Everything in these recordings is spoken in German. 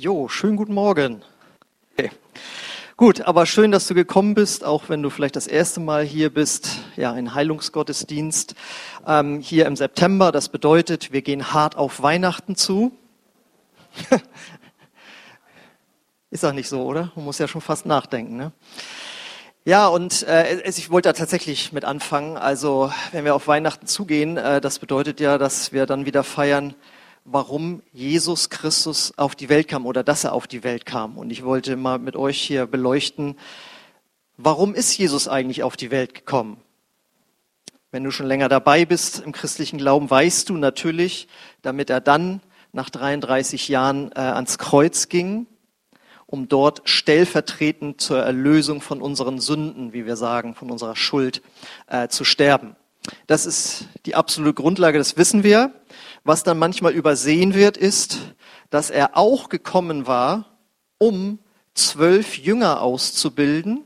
Jo, schönen guten Morgen. Okay. Gut, aber schön, dass du gekommen bist, auch wenn du vielleicht das erste Mal hier bist. Ja, ein Heilungsgottesdienst ähm, hier im September. Das bedeutet, wir gehen hart auf Weihnachten zu. Ist auch nicht so, oder? Man muss ja schon fast nachdenken. Ne? Ja, und äh, ich wollte da tatsächlich mit anfangen. Also, wenn wir auf Weihnachten zugehen, äh, das bedeutet ja, dass wir dann wieder feiern, warum Jesus Christus auf die Welt kam oder dass er auf die Welt kam. Und ich wollte mal mit euch hier beleuchten, warum ist Jesus eigentlich auf die Welt gekommen? Wenn du schon länger dabei bist im christlichen Glauben, weißt du natürlich, damit er dann nach 33 Jahren äh, ans Kreuz ging, um dort stellvertretend zur Erlösung von unseren Sünden, wie wir sagen, von unserer Schuld äh, zu sterben. Das ist die absolute Grundlage, das wissen wir. Was dann manchmal übersehen wird, ist, dass er auch gekommen war, um zwölf Jünger auszubilden,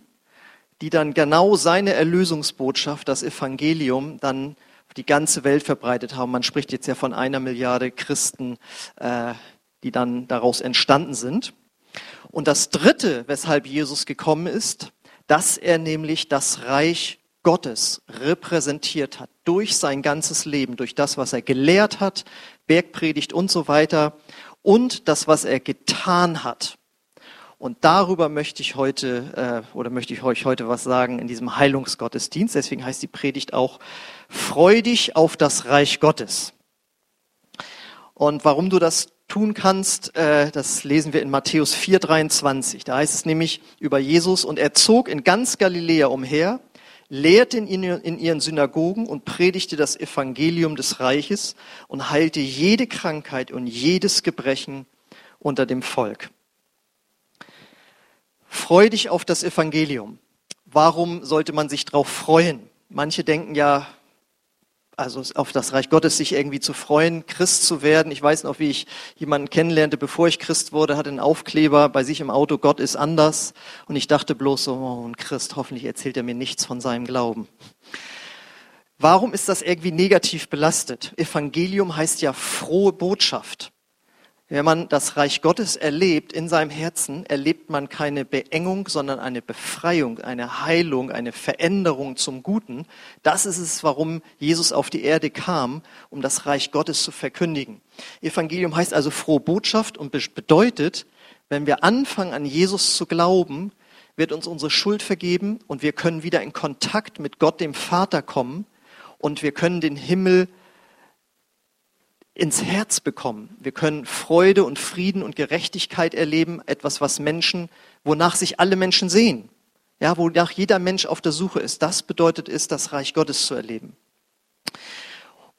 die dann genau seine Erlösungsbotschaft, das Evangelium, dann die ganze Welt verbreitet haben. Man spricht jetzt ja von einer Milliarde Christen, äh, die dann daraus entstanden sind. Und das Dritte, weshalb Jesus gekommen ist, dass er nämlich das Reich Gottes repräsentiert hat durch sein ganzes Leben, durch das, was er gelehrt hat, Bergpredigt und so weiter und das, was er getan hat. Und darüber möchte ich heute äh, oder möchte ich euch heute was sagen in diesem Heilungsgottesdienst. Deswegen heißt die Predigt auch Freudig auf das Reich Gottes. Und warum du das tun kannst, äh, das lesen wir in Matthäus 4:23. Da heißt es nämlich über Jesus und er zog in ganz Galiläa umher lehrte in ihren Synagogen und predigte das Evangelium des Reiches und heilte jede Krankheit und jedes Gebrechen unter dem Volk. Freu dich auf das Evangelium. Warum sollte man sich darauf freuen? Manche denken ja, also auf das Reich Gottes sich irgendwie zu freuen, Christ zu werden. Ich weiß noch, wie ich jemanden kennenlernte, bevor ich Christ wurde, hatte einen Aufkleber bei sich im Auto, Gott ist anders. Und ich dachte bloß so, oh, ein Christ, hoffentlich erzählt er mir nichts von seinem Glauben. Warum ist das irgendwie negativ belastet? Evangelium heißt ja frohe Botschaft. Wenn man das Reich Gottes erlebt in seinem Herzen, erlebt man keine Beengung, sondern eine Befreiung, eine Heilung, eine Veränderung zum Guten. Das ist es, warum Jesus auf die Erde kam, um das Reich Gottes zu verkündigen. Evangelium heißt also frohe Botschaft und bedeutet, wenn wir anfangen an Jesus zu glauben, wird uns unsere Schuld vergeben und wir können wieder in Kontakt mit Gott, dem Vater, kommen und wir können den Himmel ins Herz bekommen. Wir können Freude und Frieden und Gerechtigkeit erleben, etwas, was Menschen, wonach sich alle Menschen sehen. Ja, wonach jeder Mensch auf der Suche ist. Das bedeutet es, das Reich Gottes zu erleben.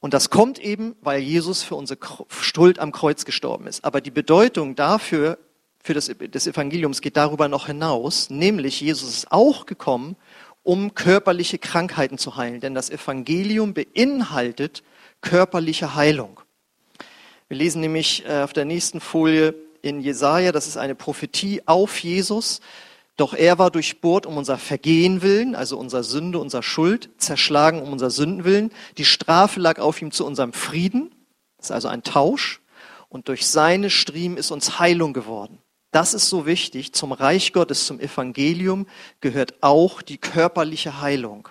Und das kommt eben, weil Jesus für unsere Schuld am Kreuz gestorben ist. Aber die Bedeutung dafür, für das, des Evangeliums geht darüber noch hinaus, nämlich Jesus ist auch gekommen, um körperliche Krankheiten zu heilen. Denn das Evangelium beinhaltet körperliche Heilung. Wir lesen nämlich äh, auf der nächsten Folie in Jesaja, das ist eine Prophetie auf Jesus. Doch er war durchbohrt um unser Vergehen willen, also unser Sünde, unser Schuld, zerschlagen um unser Sünden willen. Die Strafe lag auf ihm zu unserem Frieden. Das ist also ein Tausch. Und durch seine Striemen ist uns Heilung geworden. Das ist so wichtig. Zum Reich Gottes, zum Evangelium gehört auch die körperliche Heilung.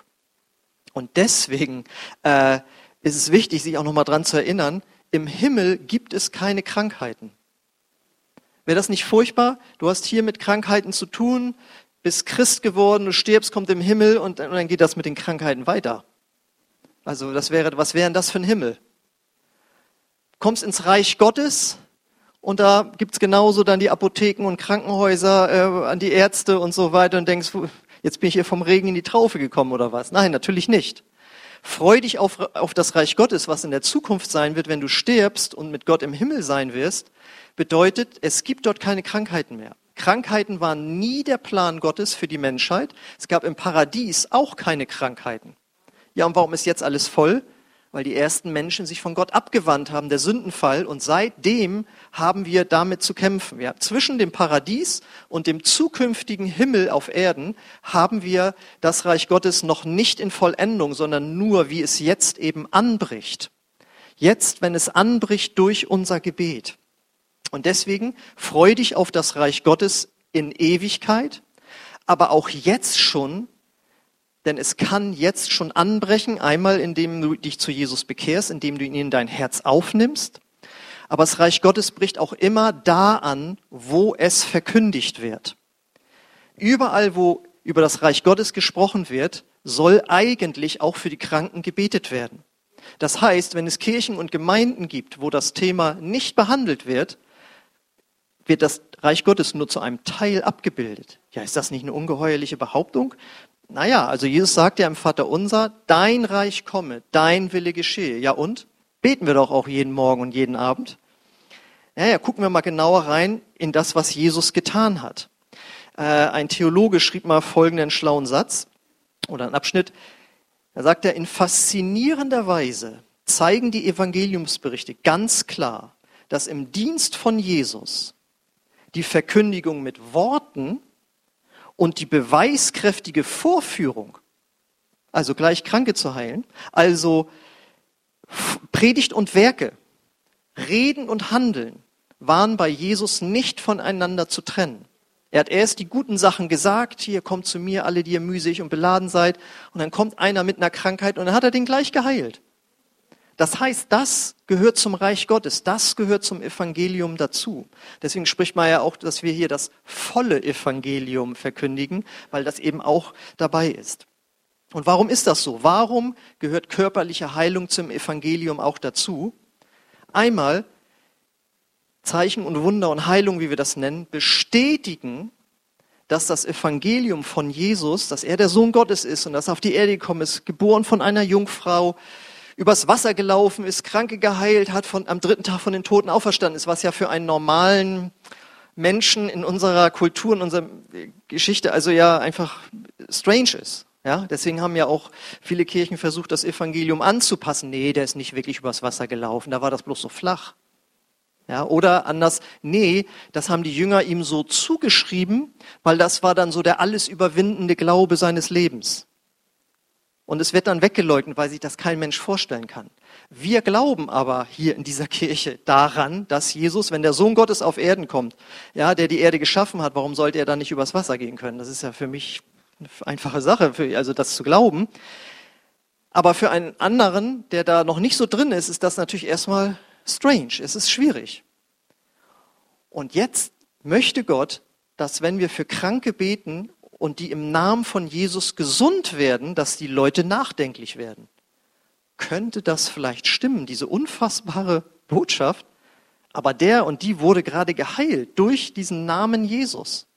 Und deswegen äh, ist es wichtig, sich auch nochmal dran zu erinnern, im Himmel gibt es keine Krankheiten. Wäre das nicht furchtbar? Du hast hier mit Krankheiten zu tun, bist Christ geworden, du stirbst, kommt im Himmel und, dann geht das mit den Krankheiten weiter. Also das wäre, was wäre denn das für ein Himmel? Kommst ins Reich Gottes und da gibt's genauso dann die Apotheken und Krankenhäuser, äh, an die Ärzte und so weiter und denkst, jetzt bin ich hier vom Regen in die Traufe gekommen oder was? Nein, natürlich nicht. Freu dich auf, auf das Reich Gottes, was in der Zukunft sein wird, wenn du stirbst und mit Gott im Himmel sein wirst, bedeutet, es gibt dort keine Krankheiten mehr. Krankheiten waren nie der Plan Gottes für die Menschheit. Es gab im Paradies auch keine Krankheiten. Ja, und warum ist jetzt alles voll? Weil die ersten Menschen sich von Gott abgewandt haben, der Sündenfall. Und seitdem haben wir damit zu kämpfen. Ja, zwischen dem Paradies und dem zukünftigen Himmel auf Erden haben wir das Reich Gottes noch nicht in Vollendung, sondern nur, wie es jetzt eben anbricht. Jetzt, wenn es anbricht durch unser Gebet. Und deswegen freu dich auf das Reich Gottes in Ewigkeit, aber auch jetzt schon, denn es kann jetzt schon anbrechen, einmal indem du dich zu Jesus bekehrst, indem du ihn in dein Herz aufnimmst. Aber das Reich Gottes bricht auch immer da an, wo es verkündigt wird. Überall, wo über das Reich Gottes gesprochen wird, soll eigentlich auch für die Kranken gebetet werden. Das heißt, wenn es Kirchen und Gemeinden gibt, wo das Thema nicht behandelt wird, wird das Reich Gottes nur zu einem Teil abgebildet. Ja, ist das nicht eine ungeheuerliche Behauptung? Naja, also Jesus sagt ja im Vater unser, dein Reich komme, dein Wille geschehe. Ja und? Beten wir doch auch jeden Morgen und jeden Abend. Naja, gucken wir mal genauer rein in das, was Jesus getan hat. Äh, ein Theologe schrieb mal folgenden schlauen Satz oder einen Abschnitt. Da sagt er, in faszinierender Weise zeigen die Evangeliumsberichte ganz klar, dass im Dienst von Jesus die Verkündigung mit Worten und die beweiskräftige Vorführung, also gleich Kranke zu heilen, also Predigt und Werke, Reden und Handeln, waren bei Jesus nicht voneinander zu trennen. Er hat erst die guten Sachen gesagt, hier kommt zu mir alle, die ihr mühselig und beladen seid, und dann kommt einer mit einer Krankheit und dann hat er den gleich geheilt. Das heißt, das gehört zum Reich Gottes, das gehört zum Evangelium dazu. Deswegen spricht man ja auch, dass wir hier das volle Evangelium verkündigen, weil das eben auch dabei ist. Und warum ist das so? Warum gehört körperliche Heilung zum Evangelium auch dazu? Einmal, Zeichen und Wunder und Heilung, wie wir das nennen, bestätigen, dass das Evangelium von Jesus, dass er der Sohn Gottes ist und dass er auf die Erde gekommen ist, geboren von einer Jungfrau, übers Wasser gelaufen ist, Kranke geheilt hat, von, am dritten Tag von den Toten auferstanden ist, was ja für einen normalen Menschen in unserer Kultur, in unserer Geschichte also ja einfach strange ist. Ja, deswegen haben ja auch viele Kirchen versucht, das Evangelium anzupassen. Nee, der ist nicht wirklich übers Wasser gelaufen, da war das bloß so flach. Ja, oder anders, nee, das haben die Jünger ihm so zugeschrieben, weil das war dann so der alles überwindende Glaube seines Lebens. Und es wird dann weggeleugnet, weil sich das kein Mensch vorstellen kann. Wir glauben aber hier in dieser Kirche daran, dass Jesus, wenn der Sohn Gottes auf Erden kommt, ja, der die Erde geschaffen hat, warum sollte er dann nicht übers Wasser gehen können? Das ist ja für mich eine einfache Sache, für, also das zu glauben. Aber für einen anderen, der da noch nicht so drin ist, ist das natürlich erstmal strange. Es ist schwierig. Und jetzt möchte Gott, dass wenn wir für Kranke beten und die im Namen von Jesus gesund werden, dass die Leute nachdenklich werden. Könnte das vielleicht stimmen, diese unfassbare Botschaft? Aber der und die wurde gerade geheilt durch diesen Namen Jesus.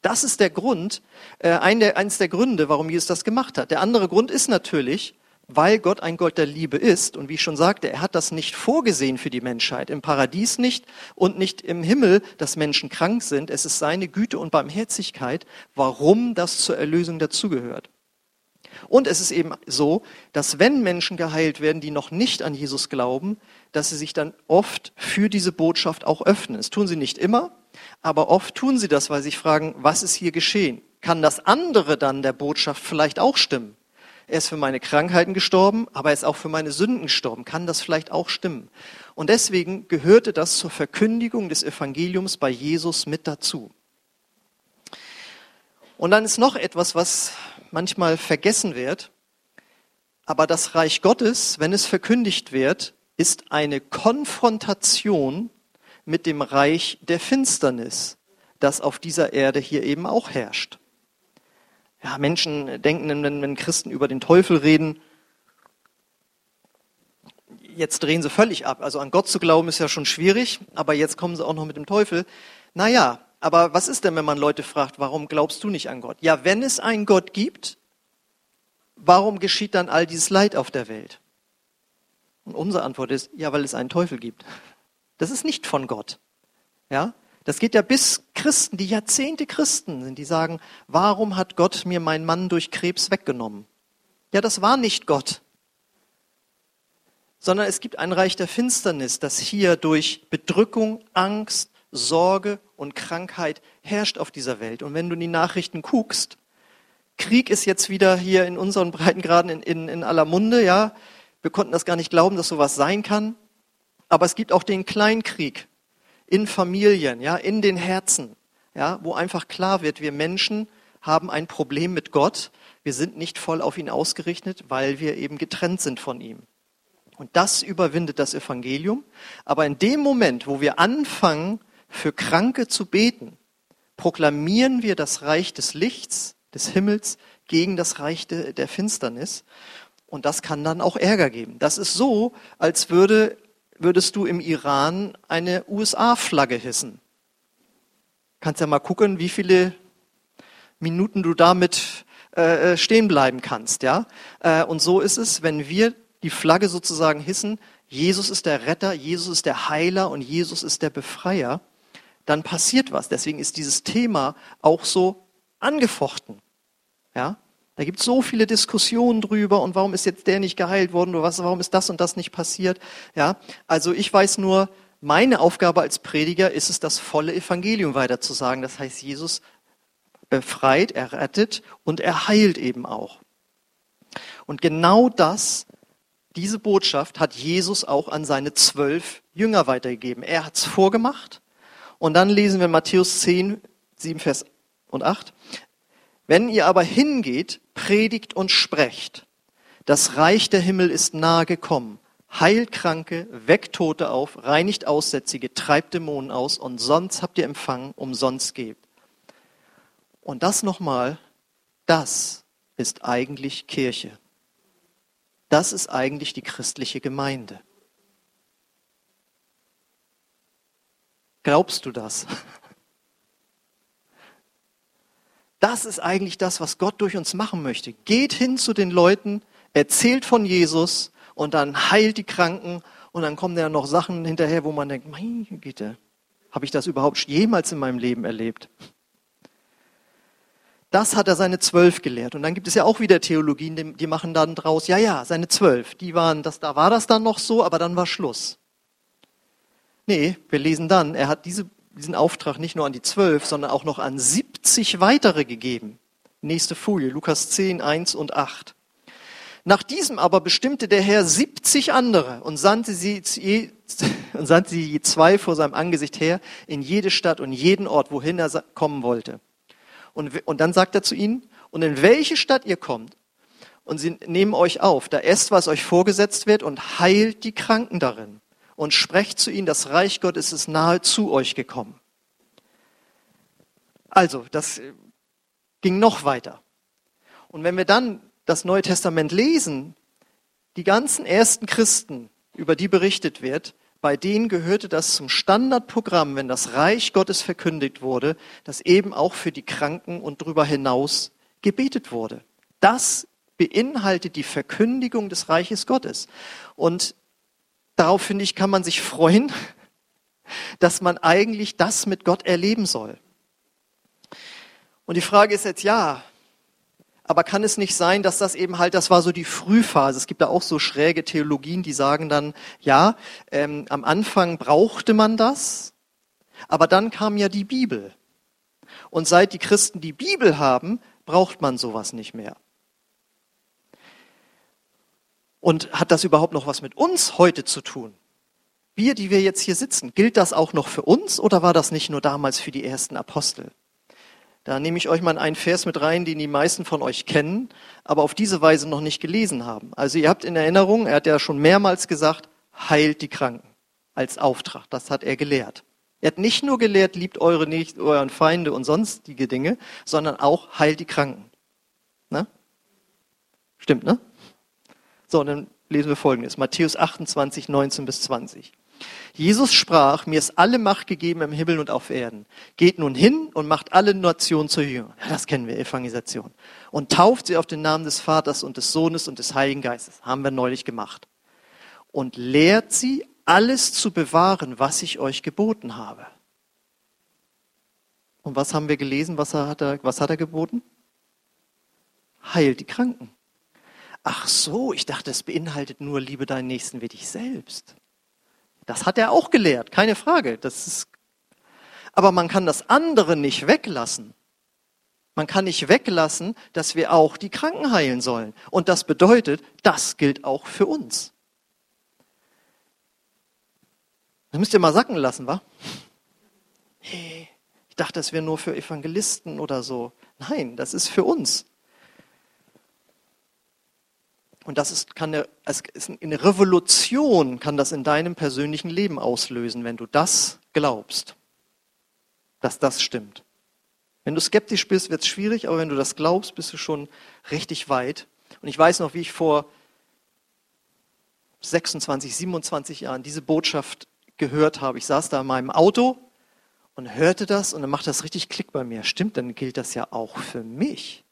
Das ist der Grund, äh, ein der, eines der Gründe, warum Jesus das gemacht hat. Der andere Grund ist natürlich, weil Gott ein Gott der Liebe ist. Und wie ich schon sagte, er hat das nicht vorgesehen für die Menschheit, im Paradies nicht und nicht im Himmel, dass Menschen krank sind. Es ist seine Güte und Barmherzigkeit, warum das zur Erlösung dazugehört. Und es ist eben so, dass wenn Menschen geheilt werden, die noch nicht an Jesus glauben, dass sie sich dann oft für diese Botschaft auch öffnen. Das tun sie nicht immer, aber oft tun sie das, weil sie sich fragen, was ist hier geschehen? Kann das andere dann der Botschaft vielleicht auch stimmen? Er ist für meine Krankheiten gestorben, aber er ist auch für meine Sünden gestorben. Kann das vielleicht auch stimmen? Und deswegen gehörte das zur Verkündigung des Evangeliums bei Jesus mit dazu. Und dann ist noch etwas, was manchmal vergessen wird. Aber das Reich Gottes, wenn es verkündigt wird, ist eine Konfrontation mit dem Reich der Finsternis, das auf dieser Erde hier eben auch herrscht. Ja, Menschen denken, wenn, wenn Christen über den Teufel reden, jetzt drehen sie völlig ab. Also an Gott zu glauben ist ja schon schwierig, aber jetzt kommen sie auch noch mit dem Teufel. Naja, aber was ist denn, wenn man Leute fragt, warum glaubst du nicht an Gott? Ja, wenn es einen Gott gibt, warum geschieht dann all dieses Leid auf der Welt? Und unsere Antwort ist, ja, weil es einen Teufel gibt. Das ist nicht von Gott. Ja? Das geht ja bis Christen, die Jahrzehnte Christen sind, die sagen, warum hat Gott mir meinen Mann durch Krebs weggenommen? Ja, das war nicht Gott, sondern es gibt ein Reich der Finsternis, das hier durch Bedrückung, Angst, Sorge und Krankheit herrscht auf dieser Welt. Und wenn du in die Nachrichten guckst, Krieg ist jetzt wieder hier in unseren Breitengraden in, in, in aller Munde, ja. Wir konnten das gar nicht glauben, dass sowas sein kann. Aber es gibt auch den Kleinkrieg in Familien, ja, in den Herzen, ja, wo einfach klar wird, wir Menschen haben ein Problem mit Gott. Wir sind nicht voll auf ihn ausgerichtet, weil wir eben getrennt sind von ihm. Und das überwindet das Evangelium. Aber in dem Moment, wo wir anfangen, für Kranke zu beten, proklamieren wir das Reich des Lichts, des Himmels, gegen das Reich der Finsternis. Und das kann dann auch Ärger geben. Das ist so, als würde, würdest du im Iran eine USA-Flagge hissen. Kannst ja mal gucken, wie viele Minuten du damit äh, äh, stehen bleiben kannst, ja. Äh, und so ist es, wenn wir die Flagge sozusagen hissen, Jesus ist der Retter, Jesus ist der Heiler und Jesus ist der Befreier, dann passiert was. Deswegen ist dieses Thema auch so angefochten. Ja? Da gibt es so viele Diskussionen drüber und warum ist jetzt der nicht geheilt worden oder was, warum ist das und das nicht passiert. Ja? Also ich weiß nur, meine Aufgabe als Prediger ist es, das volle Evangelium weiterzusagen. Das heißt, Jesus befreit, er rettet und er heilt eben auch. Und genau das diese Botschaft hat Jesus auch an seine zwölf Jünger weitergegeben. Er hat es vorgemacht. Und dann lesen wir Matthäus 10, 7, Vers und 8. Wenn ihr aber hingeht, predigt und sprecht. Das Reich der Himmel ist nahe gekommen. Heilt Kranke, weckt Tote auf, reinigt Aussätzige, treibt Dämonen aus und sonst habt ihr empfangen, umsonst gebt. Und das nochmal, das ist eigentlich Kirche. Das ist eigentlich die christliche Gemeinde. Glaubst du das? Das ist eigentlich das, was Gott durch uns machen möchte. Geht hin zu den Leuten, erzählt von Jesus und dann heilt die Kranken und dann kommen ja noch Sachen hinterher, wo man denkt, meine Güte, habe ich das überhaupt jemals in meinem Leben erlebt? Das hat er seine zwölf gelehrt. Und dann gibt es ja auch wieder Theologien, die machen dann draus, ja, ja, seine zwölf, die waren, das, da war das dann noch so, aber dann war Schluss. Nee, wir lesen dann, er hat diese, diesen Auftrag nicht nur an die zwölf, sondern auch noch an 70 weitere gegeben. Nächste Folie, Lukas 10, 1 und 8. Nach diesem aber bestimmte der Herr 70 andere und sandte sie, je, und sandte sie je zwei vor seinem Angesicht her in jede Stadt und jeden Ort, wohin er kommen wollte. Und, und dann sagt er zu ihnen, und in welche Stadt ihr kommt, und sie nehmen euch auf, da esst, was euch vorgesetzt wird, und heilt die Kranken darin. Und sprecht zu ihnen, das Reich Gottes ist nahe zu euch gekommen. Also, das äh, ging noch weiter. Und wenn wir dann das Neue Testament lesen, die ganzen ersten Christen, über die berichtet wird, bei denen gehörte das zum Standardprogramm, wenn das Reich Gottes verkündigt wurde, dass eben auch für die Kranken und darüber hinaus gebetet wurde. Das beinhaltet die Verkündigung des Reiches Gottes. Und darauf, finde ich, kann man sich freuen, dass man eigentlich das mit Gott erleben soll. Und die Frage ist jetzt, ja, aber kann es nicht sein, dass das eben halt, das war so die Frühphase. Es gibt da auch so schräge Theologien, die sagen dann, ja, ähm, am Anfang brauchte man das, aber dann kam ja die Bibel. Und seit die Christen die Bibel haben, braucht man sowas nicht mehr. Und hat das überhaupt noch was mit uns heute zu tun? Wir, die wir jetzt hier sitzen, gilt das auch noch für uns oder war das nicht nur damals für die ersten Apostel? Da nehme ich euch mal einen Vers mit rein, den die meisten von euch kennen, aber auf diese Weise noch nicht gelesen haben. Also ihr habt in Erinnerung, er hat ja schon mehrmals gesagt, heilt die Kranken als Auftrag. Das hat er gelehrt. Er hat nicht nur gelehrt, liebt eure nicht, euren Feinde und sonstige Dinge, sondern auch heilt die Kranken. Ne? Stimmt, ne? So, und dann lesen wir folgendes. Matthäus 28, 19 bis 20. Jesus sprach, mir ist alle Macht gegeben im Himmel und auf Erden. Geht nun hin und macht alle Nationen zu Jüngern. Das kennen wir, Evangelisation. Und tauft sie auf den Namen des Vaters und des Sohnes und des Heiligen Geistes. Haben wir neulich gemacht. Und lehrt sie, alles zu bewahren, was ich euch geboten habe. Und was haben wir gelesen? Was hat er, was hat er geboten? Heilt die Kranken. Ach so, ich dachte, es beinhaltet nur, liebe deinen Nächsten wie dich selbst. Das hat er auch gelehrt, keine Frage. Das ist, aber man kann das andere nicht weglassen. Man kann nicht weglassen, dass wir auch die Kranken heilen sollen. Und das bedeutet, das gilt auch für uns. Das müsst ihr mal sacken lassen, wa? Ich dachte, das wäre nur für Evangelisten oder so. Nein, das ist für uns. Und das ist, kann eine, eine Revolution kann das in deinem persönlichen Leben auslösen, wenn du das glaubst, dass das stimmt. Wenn du skeptisch bist, wird es schwierig, aber wenn du das glaubst, bist du schon richtig weit. Und ich weiß noch, wie ich vor 26, 27 Jahren diese Botschaft gehört habe. Ich saß da in meinem Auto und hörte das und dann macht das richtig Klick bei mir. Stimmt, dann gilt das ja auch für mich.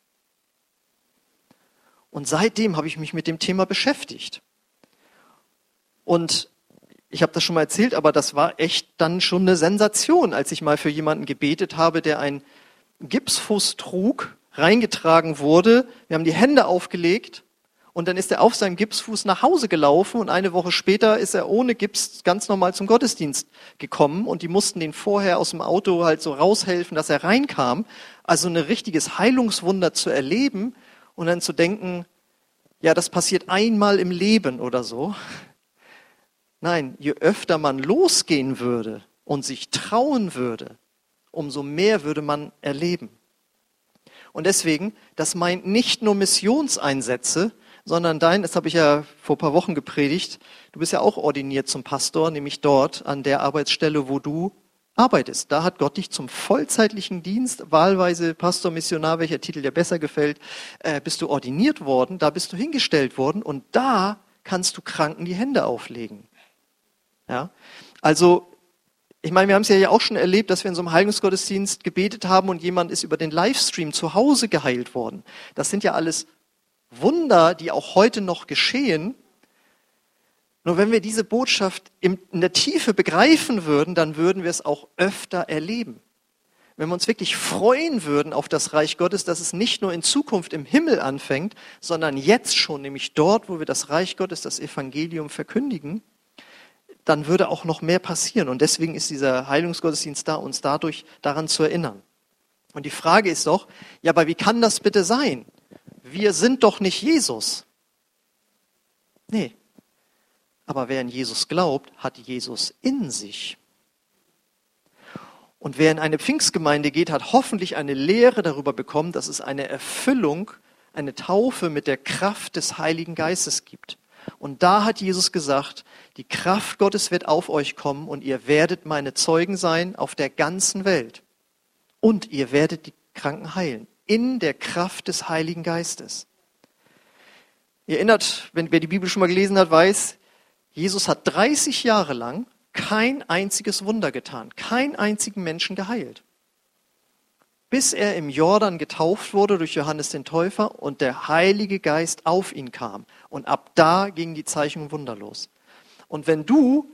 Und seitdem habe ich mich mit dem Thema beschäftigt. Und ich habe das schon mal erzählt, aber das war echt dann schon eine Sensation, als ich mal für jemanden gebetet habe, der einen Gipsfuß trug, reingetragen wurde. Wir haben die Hände aufgelegt und dann ist er auf seinem Gipsfuß nach Hause gelaufen und eine Woche später ist er ohne Gips ganz normal zum Gottesdienst gekommen und die mussten den vorher aus dem Auto halt so raushelfen, dass er reinkam. Also ein richtiges Heilungswunder zu erleben und dann zu denken, ja, das passiert einmal im Leben oder so. Nein, je öfter man losgehen würde und sich trauen würde, umso mehr würde man erleben. Und deswegen, das meint nicht nur Missionseinsätze, sondern dein, das habe ich ja vor ein paar Wochen gepredigt, du bist ja auch ordiniert zum Pastor, nämlich dort an der Arbeitsstelle, wo du arbeitest. Da hat Gott dich zum vollzeitlichen Dienst, wahlweise Pastor, Missionar, welcher Titel dir besser gefällt, äh, bist du ordiniert worden, da bist du hingestellt worden und da kannst du Kranken die Hände auflegen. Ja? Also, ich meine, wir haben es ja auch schon erlebt, dass wir in so einem Heilungsgottesdienst gebetet haben und jemand ist über den Livestream zu Hause geheilt worden. Das sind ja alles Wunder, die auch heute noch geschehen, nur wenn wir diese Botschaft in der Tiefe begreifen würden, dann würden wir es auch öfter erleben. Wenn wir uns wirklich freuen würden auf das Reich Gottes, dass es nicht nur in Zukunft im Himmel anfängt, sondern jetzt schon, nämlich dort, wo wir das Reich Gottes, das Evangelium verkündigen, dann würde auch noch mehr passieren. Und deswegen ist dieser Heilungsgottesdienst da, uns dadurch daran zu erinnern. Und die Frage ist doch, ja, aber wie kann das bitte sein? Wir sind doch nicht Jesus. Nee, aber wer an Jesus glaubt, hat Jesus in sich. Und wer in eine Pfingstgemeinde geht, hat hoffentlich eine Lehre darüber bekommen, dass es eine Erfüllung, eine Taufe mit der Kraft des Heiligen Geistes gibt. Und da hat Jesus gesagt, die Kraft Gottes wird auf euch kommen und ihr werdet meine Zeugen sein auf der ganzen Welt. Und ihr werdet die Kranken heilen. In der Kraft des Heiligen Geistes. Ihr erinnert, wenn wer die Bibel schon mal gelesen hat, weiß, Jesus hat 30 Jahre lang kein einziges Wunder getan, keinen einzigen Menschen geheilt. Bis er im Jordan getauft wurde durch Johannes den Täufer und der Heilige Geist auf ihn kam. Und ab da gingen die Zeichen und Wunder los. Und wenn du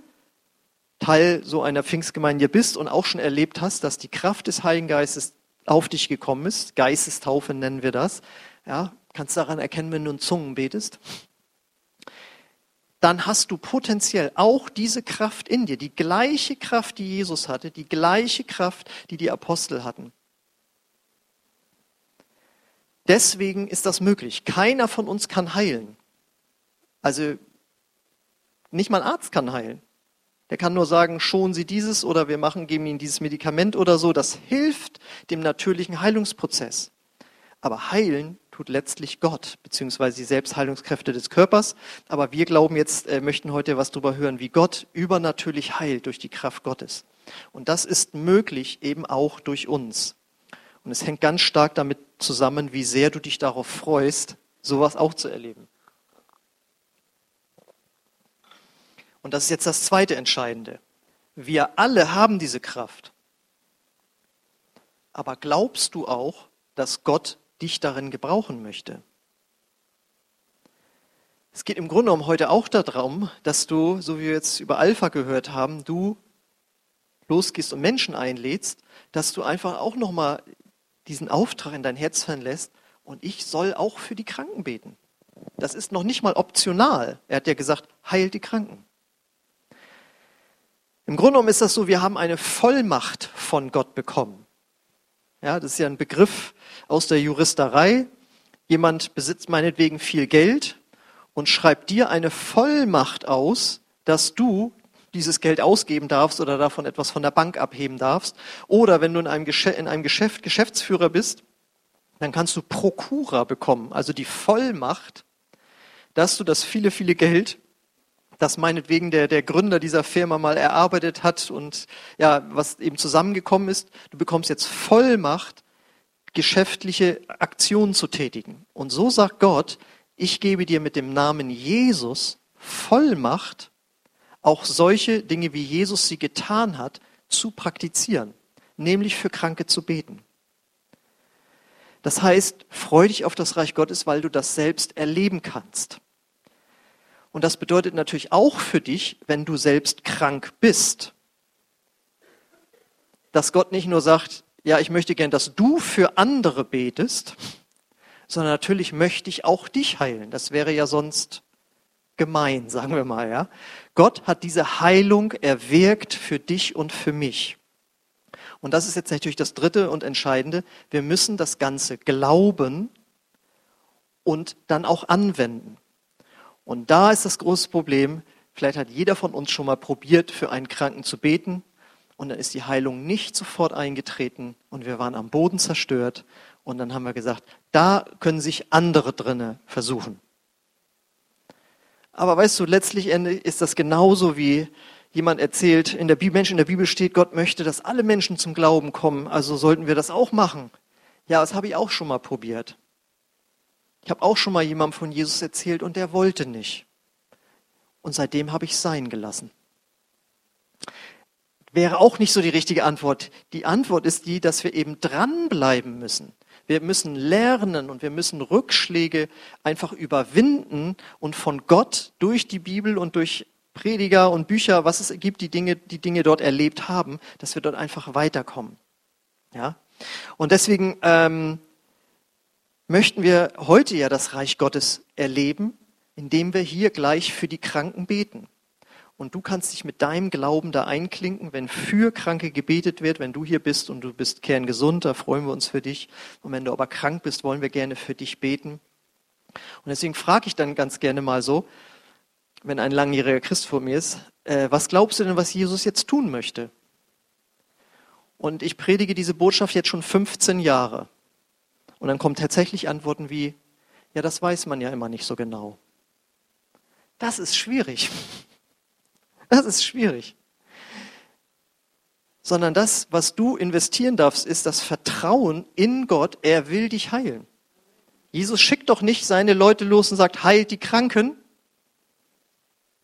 Teil so einer Pfingstgemeinde bist und auch schon erlebt hast, dass die Kraft des Heiligen Geistes auf dich gekommen ist, Geistestaufe nennen wir das, ja, kannst daran erkennen, wenn du in Zungen betest, dann hast du potenziell auch diese Kraft in dir, die gleiche Kraft, die Jesus hatte, die gleiche Kraft, die die Apostel hatten. Deswegen ist das möglich. Keiner von uns kann heilen. Also nicht mal ein Arzt kann heilen. Der kann nur sagen, schonen Sie dieses oder wir machen, geben Ihnen dieses Medikament oder so. Das hilft dem natürlichen Heilungsprozess. Aber heilen tut letztlich Gott, beziehungsweise die Selbstheilungskräfte des Körpers. Aber wir glauben jetzt, äh, möchten heute was darüber hören, wie Gott übernatürlich heilt durch die Kraft Gottes. Und das ist möglich eben auch durch uns. Und es hängt ganz stark damit zusammen, wie sehr du dich darauf freust, sowas auch zu erleben. Und das ist jetzt das zweite Entscheidende. Wir alle haben diese Kraft. Aber glaubst du auch, dass Gott dich darin gebrauchen möchte. Es geht im Grunde genommen heute auch darum, dass du, so wie wir jetzt über Alpha gehört haben, du losgehst und Menschen einlädst, dass du einfach auch nochmal diesen Auftrag in dein Herz fallen lässt und ich soll auch für die Kranken beten. Das ist noch nicht mal optional. Er hat ja gesagt, heilt die Kranken. Im Grunde genommen ist das so, wir haben eine Vollmacht von Gott bekommen. Ja, das ist ja ein Begriff aus der Juristerei. Jemand besitzt meinetwegen viel Geld und schreibt dir eine Vollmacht aus, dass du dieses Geld ausgeben darfst oder davon etwas von der Bank abheben darfst. Oder wenn du in einem, Geschäft, in einem Geschäft Geschäftsführer bist, dann kannst du Prokura bekommen, also die Vollmacht, dass du das viele, viele Geld, das meinetwegen der, der Gründer dieser Firma mal erarbeitet hat und ja, was eben zusammengekommen ist, du bekommst jetzt Vollmacht, geschäftliche Aktionen zu tätigen. Und so sagt Gott, ich gebe dir mit dem Namen Jesus Vollmacht, auch solche Dinge, wie Jesus sie getan hat, zu praktizieren, nämlich für Kranke zu beten. Das heißt, freu dich auf das Reich Gottes, weil du das selbst erleben kannst. Und das bedeutet natürlich auch für dich, wenn du selbst krank bist, dass Gott nicht nur sagt, ja, ich möchte gern, dass du für andere betest, sondern natürlich möchte ich auch dich heilen. Das wäre ja sonst gemein, sagen wir mal, ja. Gott hat diese Heilung erwirkt für dich und für mich. Und das ist jetzt natürlich das dritte und entscheidende. Wir müssen das Ganze glauben und dann auch anwenden. Und da ist das große Problem. Vielleicht hat jeder von uns schon mal probiert, für einen Kranken zu beten. Und dann ist die Heilung nicht sofort eingetreten und wir waren am Boden zerstört. Und dann haben wir gesagt, da können sich andere drinne versuchen. Aber weißt du, letztlich ist das genauso wie jemand erzählt, in der Bibel, Mensch, in der Bibel steht, Gott möchte, dass alle Menschen zum Glauben kommen, also sollten wir das auch machen. Ja, das habe ich auch schon mal probiert. Ich habe auch schon mal jemandem von Jesus erzählt und der wollte nicht. Und seitdem habe ich sein gelassen. Wäre auch nicht so die richtige Antwort. Die Antwort ist die, dass wir eben dranbleiben müssen. Wir müssen lernen und wir müssen Rückschläge einfach überwinden und von Gott durch die Bibel und durch Prediger und Bücher, was es gibt, die Dinge, die Dinge dort erlebt haben, dass wir dort einfach weiterkommen. Ja? Und deswegen ähm, möchten wir heute ja das Reich Gottes erleben, indem wir hier gleich für die Kranken beten. Und du kannst dich mit deinem Glauben da einklinken, wenn für Kranke gebetet wird, wenn du hier bist und du bist kerngesund, da freuen wir uns für dich. Und wenn du aber krank bist, wollen wir gerne für dich beten. Und deswegen frage ich dann ganz gerne mal so, wenn ein langjähriger Christ vor mir ist, äh, was glaubst du denn, was Jesus jetzt tun möchte? Und ich predige diese Botschaft jetzt schon 15 Jahre. Und dann kommen tatsächlich Antworten wie, ja, das weiß man ja immer nicht so genau. Das ist schwierig. Das ist schwierig. Sondern das, was du investieren darfst, ist das Vertrauen in Gott. Er will dich heilen. Jesus schickt doch nicht seine Leute los und sagt, heilt die Kranken,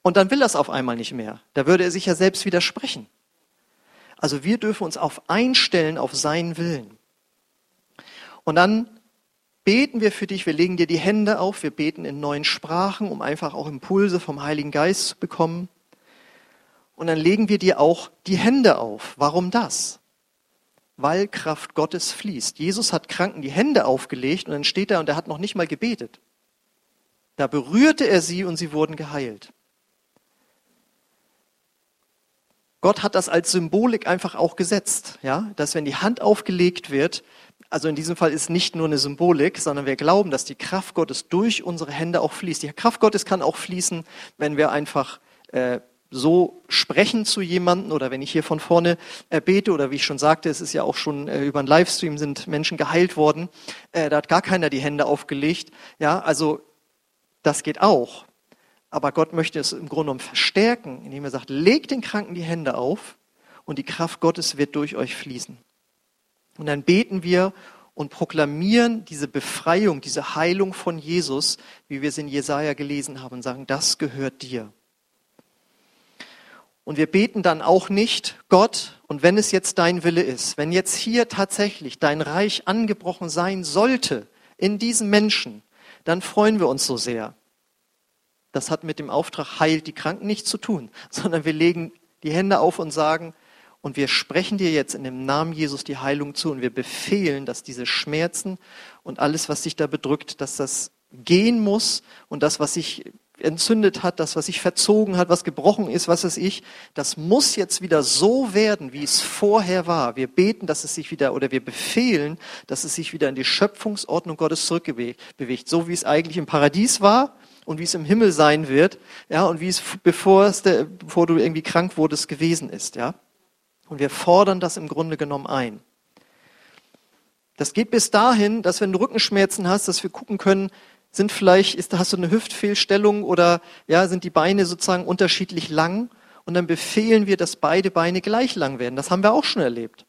und dann will er es auf einmal nicht mehr. Da würde er sich ja selbst widersprechen. Also wir dürfen uns auf einstellen auf seinen Willen. Und dann beten wir für dich, wir legen dir die Hände auf, wir beten in neuen Sprachen, um einfach auch Impulse vom Heiligen Geist zu bekommen. Und dann legen wir dir auch die Hände auf. Warum das? Weil Kraft Gottes fließt. Jesus hat Kranken die Hände aufgelegt und dann steht er und er hat noch nicht mal gebetet. Da berührte er sie und sie wurden geheilt. Gott hat das als Symbolik einfach auch gesetzt, ja, dass wenn die Hand aufgelegt wird, also in diesem Fall ist nicht nur eine Symbolik, sondern wir glauben, dass die Kraft Gottes durch unsere Hände auch fließt. Die Kraft Gottes kann auch fließen, wenn wir einfach äh, so sprechen zu jemanden oder wenn ich hier von vorne äh, bete oder wie ich schon sagte, es ist ja auch schon äh, über einen Livestream sind Menschen geheilt worden, äh, da hat gar keiner die Hände aufgelegt. Ja, also das geht auch. Aber Gott möchte es im Grunde genommen verstärken, indem er sagt, legt den Kranken die Hände auf und die Kraft Gottes wird durch euch fließen. Und dann beten wir und proklamieren diese Befreiung, diese Heilung von Jesus, wie wir es in Jesaja gelesen haben, und sagen, das gehört dir. Und wir beten dann auch nicht, Gott, und wenn es jetzt dein Wille ist, wenn jetzt hier tatsächlich dein Reich angebrochen sein sollte in diesen Menschen, dann freuen wir uns so sehr. Das hat mit dem Auftrag heilt die Kranken nichts zu tun, sondern wir legen die Hände auf und sagen, und wir sprechen dir jetzt in dem Namen Jesus die Heilung zu und wir befehlen, dass diese Schmerzen und alles, was sich da bedrückt, dass das gehen muss und das, was sich entzündet hat, das, was sich verzogen hat, was gebrochen ist, was weiß ich, das muss jetzt wieder so werden, wie es vorher war. Wir beten, dass es sich wieder, oder wir befehlen, dass es sich wieder in die Schöpfungsordnung Gottes zurückbewegt. So wie es eigentlich im Paradies war, und wie es im Himmel sein wird, ja, und wie es bevor, es der, bevor du irgendwie krank wurdest gewesen ist, ja. Und wir fordern das im Grunde genommen ein. Das geht bis dahin, dass wenn du Rückenschmerzen hast, dass wir gucken können, sind vielleicht, ist, hast du eine Hüftfehlstellung oder ja, sind die Beine sozusagen unterschiedlich lang? Und dann befehlen wir, dass beide Beine gleich lang werden. Das haben wir auch schon erlebt.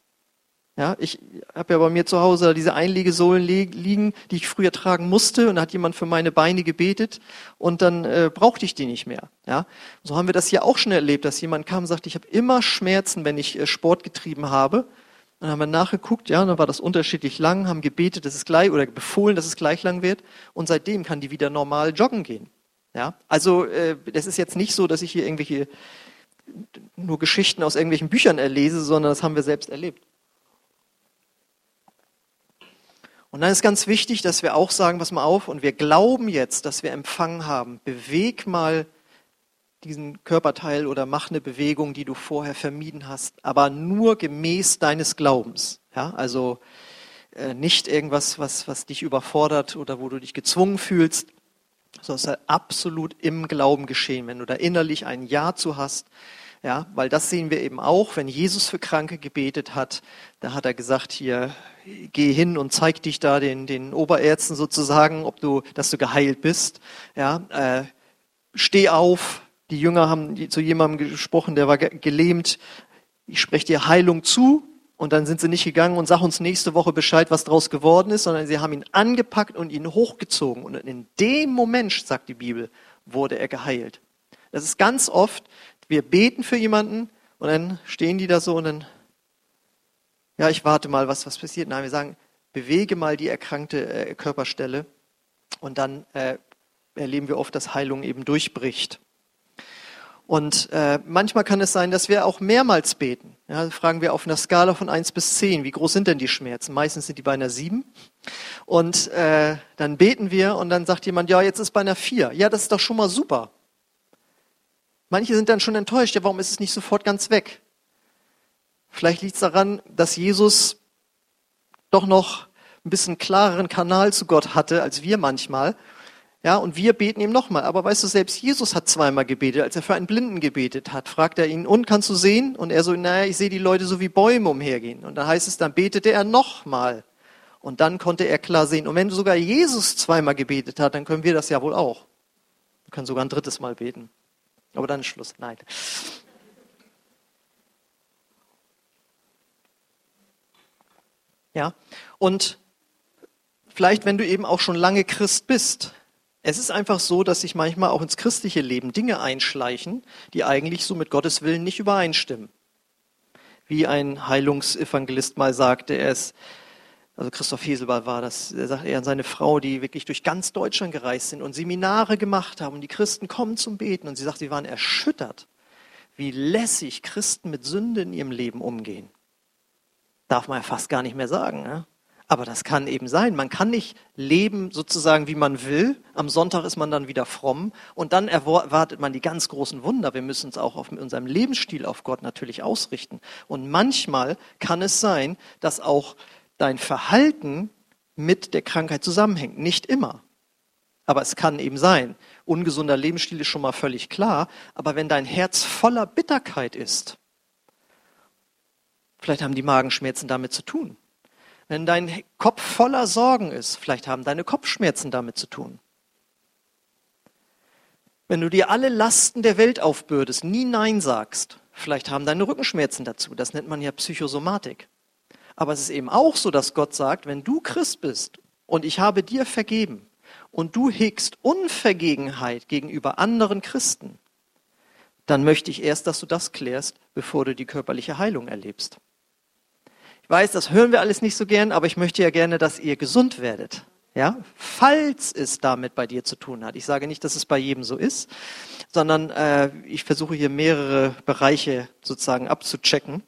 Ja, ich habe ja bei mir zu Hause diese Einlegesohlen liegen, die ich früher tragen musste, und da hat jemand für meine Beine gebetet und dann äh, brauchte ich die nicht mehr. Ja, so haben wir das hier auch schon erlebt, dass jemand kam und sagte, ich habe immer Schmerzen, wenn ich äh, Sport getrieben habe. Dann haben wir nachgeguckt, ja, dann war das unterschiedlich lang, haben gebetet, dass es gleich oder befohlen, dass es gleich lang wird, und seitdem kann die wieder normal joggen gehen. Ja, also äh, das ist jetzt nicht so, dass ich hier irgendwelche nur Geschichten aus irgendwelchen Büchern erlese, sondern das haben wir selbst erlebt. Und dann ist ganz wichtig, dass wir auch sagen, pass mal auf, und wir glauben jetzt, dass wir empfangen haben. Beweg mal diesen Körperteil oder mach eine Bewegung, die du vorher vermieden hast, aber nur gemäß deines Glaubens. Ja, also äh, nicht irgendwas, was, was dich überfordert oder wo du dich gezwungen fühlst, sondern es soll absolut im Glauben geschehen. Wenn du da innerlich ein Ja zu hast, ja, weil das sehen wir eben auch, wenn Jesus für Kranke gebetet hat, da hat er gesagt, hier, geh hin und zeig dich da den, den Oberärzten sozusagen, ob du, dass du geheilt bist. Ja, äh, steh auf. Die Jünger haben zu jemandem gesprochen, der war gelähmt. Ich spreche dir Heilung zu. Und dann sind sie nicht gegangen und sag uns nächste Woche Bescheid, was draus geworden ist, sondern sie haben ihn angepackt und ihn hochgezogen. Und in dem Moment, sagt die Bibel, wurde er geheilt. Das ist ganz oft, wir beten für jemanden und dann stehen die da so und dann, ja, ich warte mal, was, was passiert. Nein, wir sagen, bewege mal die erkrankte äh, Körperstelle und dann äh, erleben wir oft, dass Heilung eben durchbricht. Und äh, manchmal kann es sein, dass wir auch mehrmals beten. Ja, fragen wir auf einer Skala von 1 bis 10, wie groß sind denn die Schmerzen? Meistens sind die bei einer 7. Und äh, dann beten wir und dann sagt jemand, ja, jetzt ist bei einer 4. Ja, das ist doch schon mal super. Manche sind dann schon enttäuscht, ja, warum ist es nicht sofort ganz weg? Vielleicht liegt es daran, dass Jesus doch noch ein bisschen klareren Kanal zu Gott hatte als wir manchmal. Ja, und wir beten ihm nochmal. Aber weißt du, selbst Jesus hat zweimal gebetet. Als er für einen Blinden gebetet hat, fragt er ihn, und kannst du sehen? Und er so, naja, ich sehe die Leute so wie Bäume umhergehen. Und da heißt es, dann betete er nochmal. Und dann konnte er klar sehen. Und wenn sogar Jesus zweimal gebetet hat, dann können wir das ja wohl auch. Wir können sogar ein drittes Mal beten. Aber dann ist Schluss. Nein. Ja, und vielleicht, wenn du eben auch schon lange Christ bist, es ist einfach so, dass sich manchmal auch ins christliche Leben Dinge einschleichen, die eigentlich so mit Gottes Willen nicht übereinstimmen. Wie ein Heilungsevangelist mal sagte, er ist also Christoph Heselball war das, er sagt er an seine Frau, die wirklich durch ganz Deutschland gereist sind und Seminare gemacht haben und die Christen kommen zum Beten und sie sagt, sie waren erschüttert, wie lässig Christen mit Sünde in ihrem Leben umgehen. Darf man ja fast gar nicht mehr sagen. Ne? Aber das kann eben sein. Man kann nicht leben sozusagen, wie man will. Am Sonntag ist man dann wieder fromm und dann erwartet man die ganz großen Wunder. Wir müssen uns auch auf unserem Lebensstil auf Gott natürlich ausrichten. Und manchmal kann es sein, dass auch dein Verhalten mit der Krankheit zusammenhängt. Nicht immer. Aber es kann eben sein. Ungesunder Lebensstil ist schon mal völlig klar. Aber wenn dein Herz voller Bitterkeit ist, vielleicht haben die Magenschmerzen damit zu tun. Wenn dein Kopf voller Sorgen ist, vielleicht haben deine Kopfschmerzen damit zu tun. Wenn du dir alle Lasten der Welt aufbürdest, nie Nein sagst, vielleicht haben deine Rückenschmerzen dazu. Das nennt man ja Psychosomatik. Aber es ist eben auch so, dass Gott sagt, wenn du Christ bist und ich habe dir vergeben und du hegst Unvergegenheit gegenüber anderen Christen, dann möchte ich erst, dass du das klärst, bevor du die körperliche Heilung erlebst. Ich weiß, das hören wir alles nicht so gern, aber ich möchte ja gerne, dass ihr gesund werdet. Ja, falls es damit bei dir zu tun hat. Ich sage nicht, dass es bei jedem so ist, sondern äh, ich versuche hier mehrere Bereiche sozusagen abzuchecken.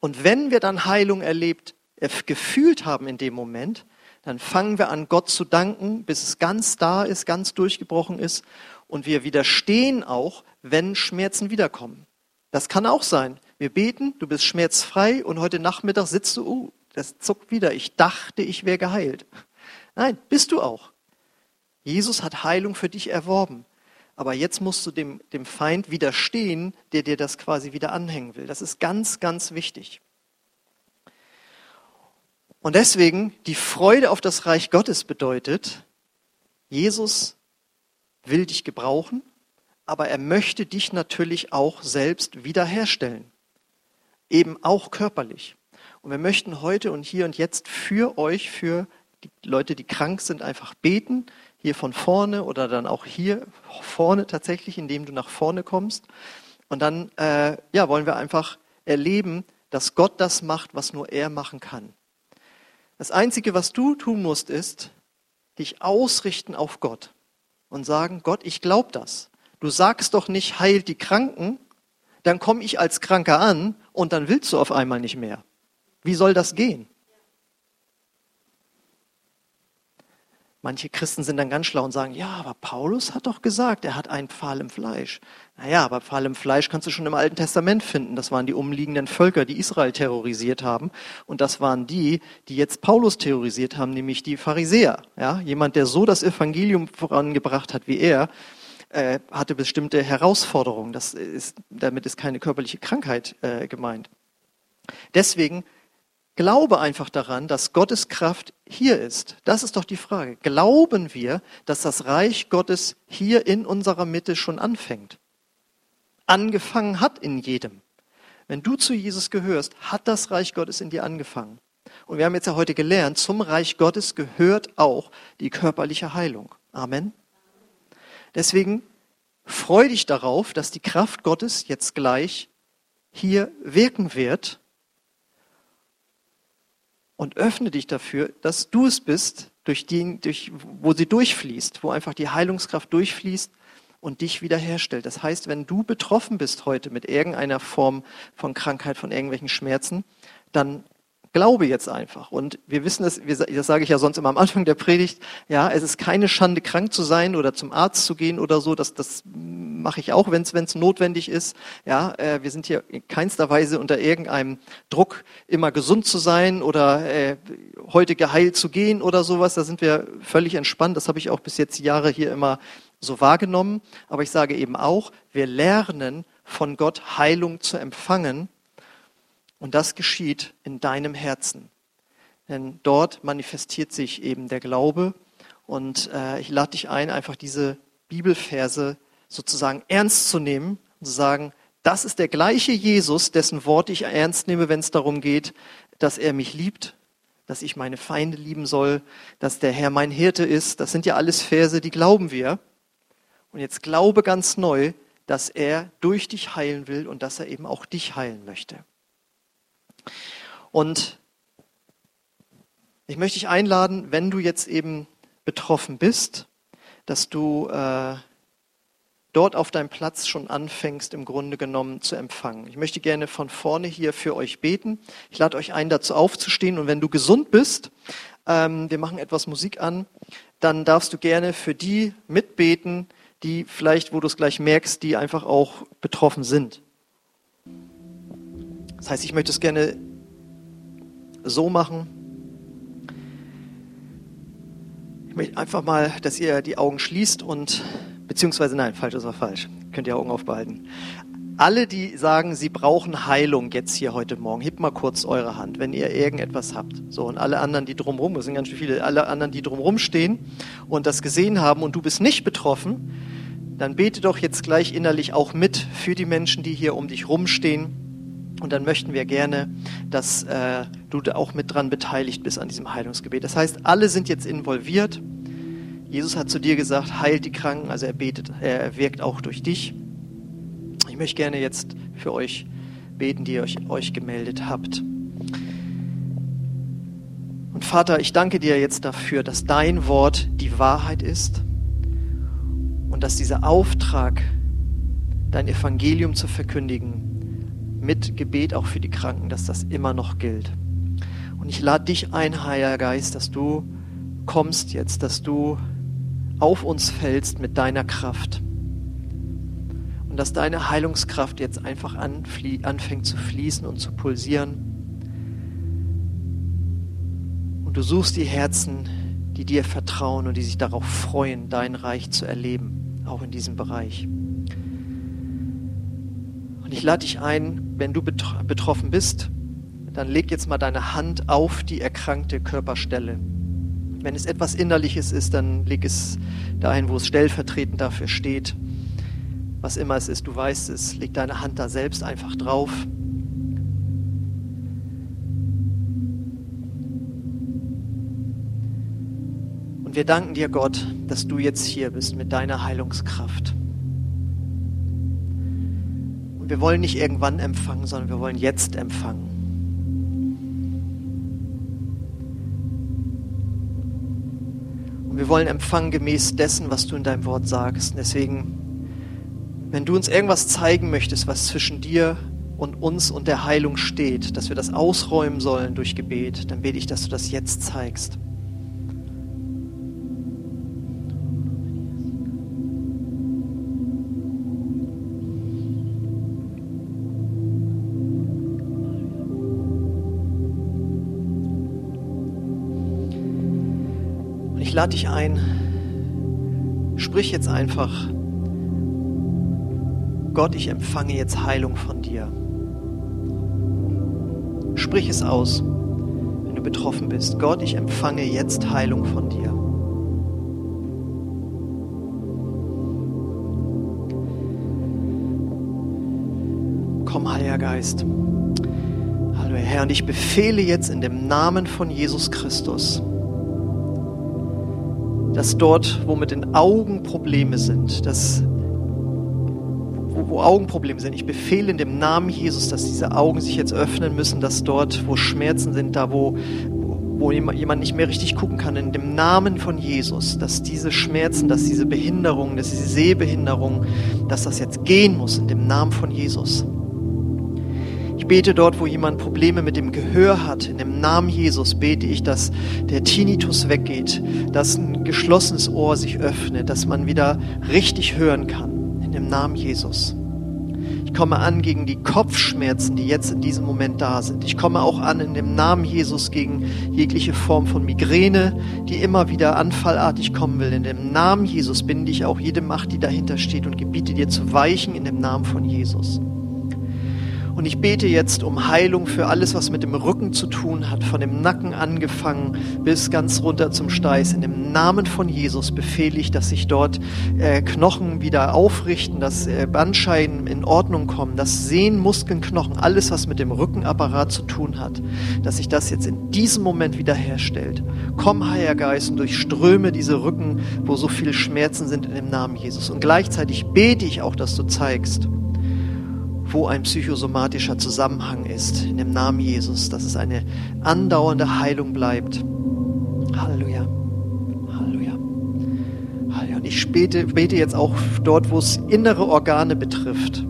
Und wenn wir dann Heilung erlebt, äh, gefühlt haben in dem Moment, dann fangen wir an, Gott zu danken, bis es ganz da ist, ganz durchgebrochen ist. Und wir widerstehen auch, wenn Schmerzen wiederkommen. Das kann auch sein. Wir beten, du bist schmerzfrei und heute Nachmittag sitzt du, uh, das zuckt wieder. Ich dachte, ich wäre geheilt. Nein, bist du auch. Jesus hat Heilung für dich erworben. Aber jetzt musst du dem, dem Feind widerstehen, der dir das quasi wieder anhängen will. Das ist ganz, ganz wichtig. Und deswegen, die Freude auf das Reich Gottes bedeutet, Jesus will dich gebrauchen, aber er möchte dich natürlich auch selbst wiederherstellen. Eben auch körperlich. Und wir möchten heute und hier und jetzt für euch, für die Leute, die krank sind, einfach beten. Hier von vorne oder dann auch hier vorne tatsächlich, indem du nach vorne kommst. Und dann äh, ja, wollen wir einfach erleben, dass Gott das macht, was nur er machen kann. Das Einzige, was du tun musst, ist, dich ausrichten auf Gott und sagen, Gott, ich glaube das. Du sagst doch nicht, heilt die Kranken, dann komme ich als Kranker an und dann willst du auf einmal nicht mehr. Wie soll das gehen? Manche Christen sind dann ganz schlau und sagen, ja, aber Paulus hat doch gesagt, er hat einen Pfahl im Fleisch. Naja, aber Pfahl im Fleisch kannst du schon im Alten Testament finden. Das waren die umliegenden Völker, die Israel terrorisiert haben. Und das waren die, die jetzt Paulus terrorisiert haben, nämlich die Pharisäer. Ja, jemand, der so das Evangelium vorangebracht hat wie er, äh, hatte bestimmte Herausforderungen. Das ist, damit ist keine körperliche Krankheit äh, gemeint. Deswegen Glaube einfach daran, dass Gottes Kraft hier ist. Das ist doch die Frage. Glauben wir, dass das Reich Gottes hier in unserer Mitte schon anfängt? Angefangen hat in jedem. Wenn du zu Jesus gehörst, hat das Reich Gottes in dir angefangen. Und wir haben jetzt ja heute gelernt, zum Reich Gottes gehört auch die körperliche Heilung. Amen. Deswegen freu dich darauf, dass die Kraft Gottes jetzt gleich hier wirken wird und öffne dich dafür, dass du es bist, durch die, durch, wo sie durchfließt, wo einfach die Heilungskraft durchfließt und dich wiederherstellt. Das heißt, wenn du betroffen bist heute mit irgendeiner Form von Krankheit, von irgendwelchen Schmerzen, dann Glaube jetzt einfach. Und wir wissen das, das sage ich ja sonst immer am Anfang der Predigt, ja, es ist keine Schande, krank zu sein oder zum Arzt zu gehen oder so. Das, das mache ich auch, wenn es notwendig ist. Ja, äh, wir sind hier in keinster Weise unter irgendeinem Druck, immer gesund zu sein oder äh, heute geheilt zu gehen oder sowas. Da sind wir völlig entspannt. Das habe ich auch bis jetzt Jahre hier immer so wahrgenommen. Aber ich sage eben auch, wir lernen von Gott Heilung zu empfangen und das geschieht in deinem Herzen. Denn dort manifestiert sich eben der Glaube. Und äh, ich lade dich ein, einfach diese Bibelverse sozusagen ernst zu nehmen und zu sagen, das ist der gleiche Jesus, dessen Wort ich ernst nehme, wenn es darum geht, dass er mich liebt, dass ich meine Feinde lieben soll, dass der Herr mein Hirte ist. Das sind ja alles Verse, die glauben wir. Und jetzt glaube ganz neu, dass er durch dich heilen will und dass er eben auch dich heilen möchte. Und ich möchte dich einladen, wenn du jetzt eben betroffen bist, dass du äh, dort auf deinem Platz schon anfängst, im Grunde genommen zu empfangen. Ich möchte gerne von vorne hier für euch beten. Ich lade euch ein, dazu aufzustehen. Und wenn du gesund bist, ähm, wir machen etwas Musik an, dann darfst du gerne für die mitbeten, die vielleicht, wo du es gleich merkst, die einfach auch betroffen sind. Das heißt, ich möchte es gerne so machen. Ich möchte einfach mal, dass ihr die Augen schließt und, beziehungsweise nein, falsch ist war falsch. Könnt ihr Augen aufbehalten. Alle, die sagen, sie brauchen Heilung jetzt hier heute Morgen, hebt mal kurz eure Hand, wenn ihr irgendetwas habt. So, und alle anderen, die drumherum, das sind ganz viele, alle anderen, die drumherum stehen und das gesehen haben und du bist nicht betroffen, dann bete doch jetzt gleich innerlich auch mit für die Menschen, die hier um dich rumstehen und dann möchten wir gerne, dass äh, du da auch mit dran beteiligt bist an diesem Heilungsgebet. Das heißt, alle sind jetzt involviert. Jesus hat zu dir gesagt, heilt die Kranken, also er betet, er wirkt auch durch dich. Ich möchte gerne jetzt für euch beten, die ihr euch, euch gemeldet habt. Und Vater, ich danke dir jetzt dafür, dass dein Wort die Wahrheit ist und dass dieser Auftrag, dein Evangelium zu verkündigen, mit Gebet auch für die Kranken, dass das immer noch gilt. Und ich lade dich ein, Heiliger Geist, dass du kommst jetzt, dass du auf uns fällst mit deiner Kraft. Und dass deine Heilungskraft jetzt einfach anfängt zu fließen und zu pulsieren. Und du suchst die Herzen, die dir vertrauen und die sich darauf freuen, dein Reich zu erleben, auch in diesem Bereich. Und ich lade dich ein, wenn du betroffen bist, dann leg jetzt mal deine Hand auf die erkrankte Körperstelle. Wenn es etwas Innerliches ist, dann leg es dahin, wo es stellvertretend dafür steht. Was immer es ist, du weißt es, leg deine Hand da selbst einfach drauf. Und wir danken dir, Gott, dass du jetzt hier bist mit deiner Heilungskraft. Wir wollen nicht irgendwann empfangen, sondern wir wollen jetzt empfangen. Und wir wollen empfangen gemäß dessen, was du in deinem Wort sagst. Und deswegen, wenn du uns irgendwas zeigen möchtest, was zwischen dir und uns und der Heilung steht, dass wir das ausräumen sollen durch Gebet, dann bete ich, dass du das jetzt zeigst. Lade dich ein, sprich jetzt einfach, Gott, ich empfange jetzt Heilung von dir. Sprich es aus, wenn du betroffen bist. Gott, ich empfange jetzt Heilung von dir. Komm, Heiliger Geist. Hallo, Herr, und ich befehle jetzt in dem Namen von Jesus Christus, dass dort, wo mit den Augen Probleme sind, dass wo, Augenprobleme sind, ich befehle in dem Namen Jesus, dass diese Augen sich jetzt öffnen müssen, dass dort, wo Schmerzen sind, da wo, wo jemand nicht mehr richtig gucken kann, in dem Namen von Jesus, dass diese Schmerzen, dass diese Behinderung, dass diese Sehbehinderung, dass das jetzt gehen muss in dem Namen von Jesus bete dort, wo jemand Probleme mit dem Gehör hat. In dem Namen Jesus bete ich, dass der Tinnitus weggeht, dass ein geschlossenes Ohr sich öffnet, dass man wieder richtig hören kann. In dem Namen Jesus. Ich komme an gegen die Kopfschmerzen, die jetzt in diesem Moment da sind. Ich komme auch an in dem Namen Jesus gegen jegliche Form von Migräne, die immer wieder anfallartig kommen will. In dem Namen Jesus binde ich auch jede Macht, die dahinter steht und gebiete dir zu weichen in dem Namen von Jesus. Und ich bete jetzt um Heilung für alles, was mit dem Rücken zu tun hat, von dem Nacken angefangen bis ganz runter zum Steiß. In dem Namen von Jesus befehle ich, dass sich dort äh, Knochen wieder aufrichten, dass äh, Bandscheiben in Ordnung kommen, dass Sehnen, Muskeln, Knochen, alles, was mit dem Rückenapparat zu tun hat, dass sich das jetzt in diesem Moment wiederherstellt. Komm, Heiliger Geist, und durchströme diese Rücken, wo so viele Schmerzen sind, in dem Namen Jesus. Und gleichzeitig bete ich auch, dass du zeigst, wo ein psychosomatischer Zusammenhang ist, in dem Namen Jesus, dass es eine andauernde Heilung bleibt. Halleluja. Halleluja. Halleluja. Und ich bete, bete jetzt auch dort, wo es innere Organe betrifft